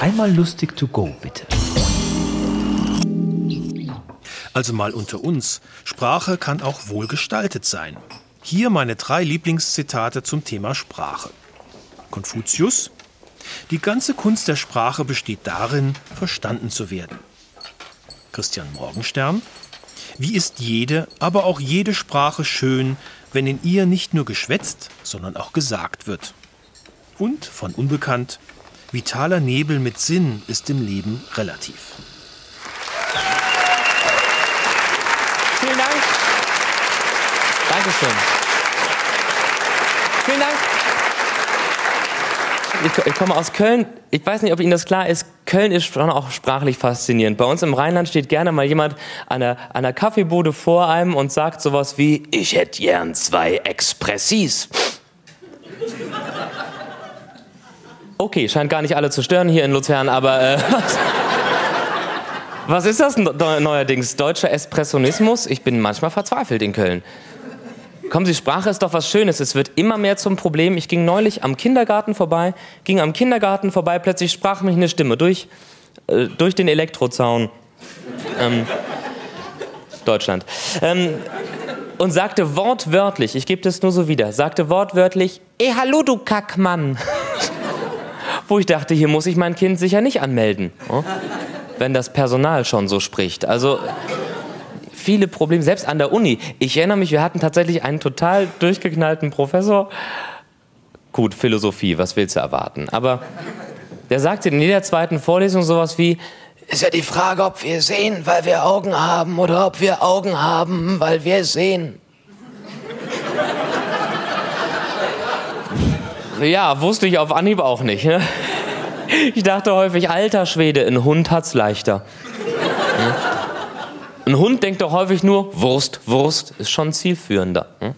Einmal lustig to go, bitte. Also mal unter uns. Sprache kann auch wohlgestaltet sein. Hier meine drei Lieblingszitate zum Thema Sprache. Konfuzius. Die ganze Kunst der Sprache besteht darin, verstanden zu werden. Christian Morgenstern. Wie ist jede, aber auch jede Sprache schön, wenn in ihr nicht nur geschwätzt, sondern auch gesagt wird. Und von Unbekannt. Vitaler Nebel mit Sinn ist im Leben relativ. Vielen Dank. Dankeschön. Vielen Dank. Ich, ich, komme aus Köln. Ich weiß nicht, ob Ihnen das klar ist. Köln ist schon auch sprachlich faszinierend. Bei uns im Rheinland steht gerne mal jemand an einer, an einer Kaffeebude vor einem und sagt sowas wie, ich hätte gern zwei Expressis. Okay, scheint gar nicht alle zu stören hier in Luzern, aber äh, was, ist das neuerdings? Deutscher Espressionismus? Ich bin manchmal verzweifelt in Köln. Kommen Sie, Sprache ist doch was Schönes. Es wird immer mehr zum Problem. Ich ging neulich am Kindergarten vorbei, ging am Kindergarten vorbei, plötzlich sprach mich eine Stimme durch, äh, durch den Elektrozaun. Ähm, Deutschland. Ähm, und sagte wortwörtlich, ich gebe das nur so wieder, sagte wortwörtlich, eh hallo du Kackmann wo ich dachte, hier muss ich mein Kind sicher nicht anmelden, oh? wenn das Personal schon so spricht. Also viele Probleme, selbst an der Uni. Ich erinnere mich, wir hatten tatsächlich einen total durchgeknallten Professor. Gut, Philosophie, was willst du erwarten? Aber der sagte in jeder zweiten Vorlesung sowas wie, ist ja die Frage, ob wir sehen, weil wir Augen haben oder ob wir Augen haben, weil wir sehen. Ja, wusste ich auf Anhieb auch nicht. Ne? Ich dachte häufig, alter Schwede, ein Hund hat's leichter. Ein Hund denkt doch häufig nur, Wurst, Wurst ist schon zielführender. Hm?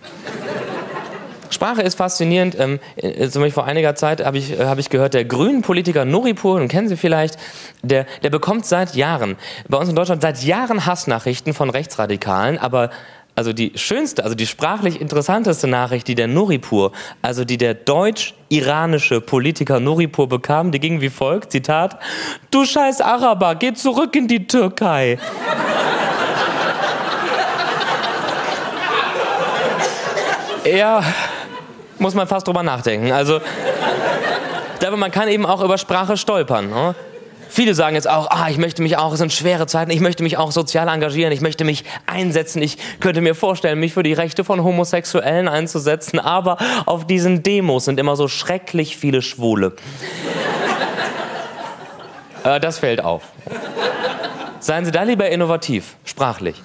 Sprache ist faszinierend. Ähm, äh, vor einiger Zeit habe ich, äh, hab ich gehört, der grünen Politiker Nuripur, den kennen Sie vielleicht, der, der bekommt seit Jahren, bei uns in Deutschland seit Jahren Hassnachrichten von Rechtsradikalen, aber also die schönste, also die sprachlich interessanteste Nachricht, die der Nuripur, also die der deutsch-iranische Politiker Nuripur bekam, die ging wie folgt, Zitat, Du scheiß Araber, geh zurück in die Türkei. ja, muss man fast drüber nachdenken. Also, man kann eben auch über Sprache stolpern. Ne? Viele sagen jetzt auch, ah, ich möchte mich auch, es sind schwere Zeiten, ich möchte mich auch sozial engagieren, ich möchte mich einsetzen, ich könnte mir vorstellen, mich für die Rechte von Homosexuellen einzusetzen, aber auf diesen Demos sind immer so schrecklich viele Schwule. äh, das fällt auf. Seien Sie da lieber innovativ, sprachlich.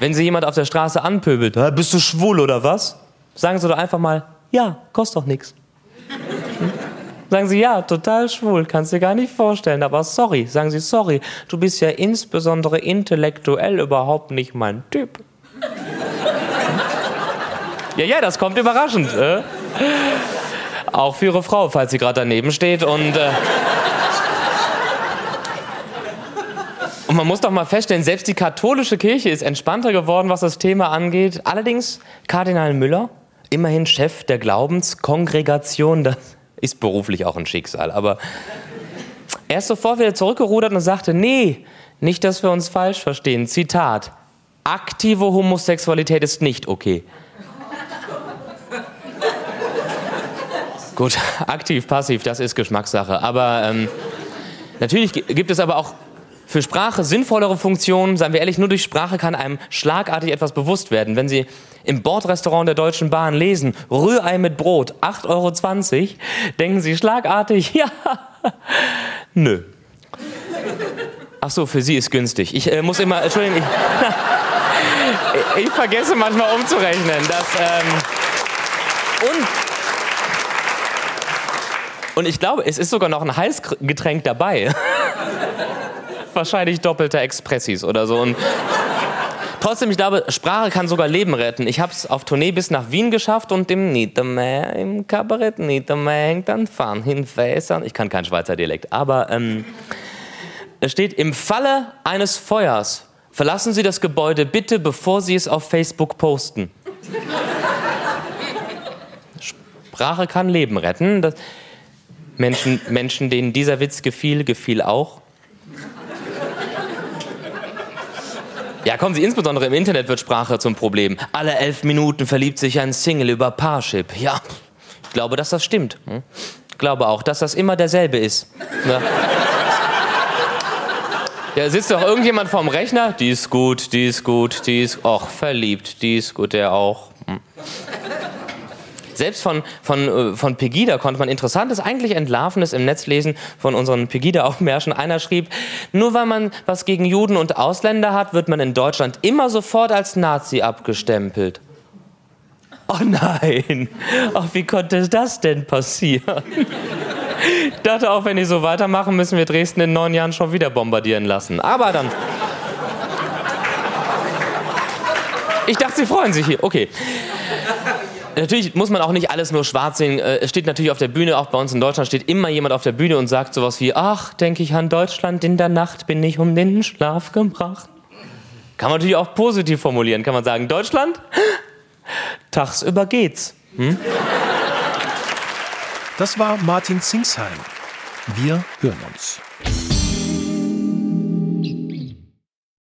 Wenn Sie jemand auf der Straße anpöbelt, bist du schwul oder was? Sagen Sie doch einfach mal, ja, kostet doch nichts. Sagen sie, ja, total schwul, kannst dir gar nicht vorstellen, aber sorry. Sagen sie, sorry, du bist ja insbesondere intellektuell überhaupt nicht mein Typ. ja, ja, das kommt überraschend. Äh? Auch für ihre Frau, falls sie gerade daneben steht und. Äh Und man muss doch mal feststellen, selbst die katholische Kirche ist entspannter geworden, was das Thema angeht. Allerdings Kardinal Müller, immerhin Chef der Glaubenskongregation, das ist beruflich auch ein Schicksal. Aber er ist sofort wieder zurückgerudert und sagte, nee, nicht, dass wir uns falsch verstehen. Zitat, aktive Homosexualität ist nicht okay. Gut, aktiv, passiv, das ist Geschmackssache. Aber ähm, natürlich gibt es aber auch für Sprache sinnvollere Funktionen. Seien wir ehrlich, nur durch Sprache kann einem schlagartig etwas bewusst werden. Wenn Sie im Bordrestaurant der Deutschen Bahn lesen, Rührei mit Brot, 8,20 Euro, denken Sie schlagartig, ja, nö. Ach so, für Sie ist günstig. Ich äh, muss immer, Entschuldigung, ich, ich, vergesse manchmal umzurechnen. Dass, ähm, und, und ich glaube, es ist sogar noch ein Heißgetränk dabei. Wahrscheinlich doppelter Expressis oder so. Und Trotzdem, ich glaube, Sprache kann sogar Leben retten. Ich habe es auf Tournee bis nach Wien geschafft und im Niedermeer, im Kabarett Niedermeer hängt ein Fahren hin Fässern. Ich kann kein Schweizer Dialekt, aber ähm, es steht, im Falle eines Feuers verlassen Sie das Gebäude bitte, bevor Sie es auf Facebook posten. Sprache kann Leben retten. Das, Menschen, Menschen, denen dieser Witz gefiel, gefiel auch. Ja, kommen Sie, insbesondere im Internet wird Sprache zum Problem. Alle elf Minuten verliebt sich ein Single über Parship. Ja, ich glaube, dass das stimmt. Hm? Ich glaube auch, dass das immer derselbe ist. Ja. Ja, sitzt doch irgendjemand vorm Rechner? Die ist gut, die ist gut, die ist, och, verliebt, die ist gut, der auch. Hm. Selbst von, von, äh, von Pegida konnte man Interessantes, eigentlich Entlarvendes im Netz lesen von unseren Pegida-Aufmärschen. Einer schrieb, nur weil man was gegen Juden und Ausländer hat, wird man in Deutschland immer sofort als Nazi abgestempelt. Oh nein, ach, wie konnte das denn passieren? Ich dachte auch, wenn die so weitermachen, müssen wir Dresden in neun Jahren schon wieder bombardieren lassen. Aber dann. Ich dachte, Sie freuen sich hier. Okay. Natürlich muss man auch nicht alles nur schwarz sehen. Äh, es steht natürlich auf der Bühne, auch bei uns in Deutschland steht immer jemand auf der Bühne und sagt sowas wie, ach, denke ich an Deutschland, in der Nacht bin ich um den Schlaf gebracht. Kann man natürlich auch positiv formulieren. Kann man sagen, Deutschland, tagsüber geht's. Hm? Das war Martin Zingsheim. Wir hören uns.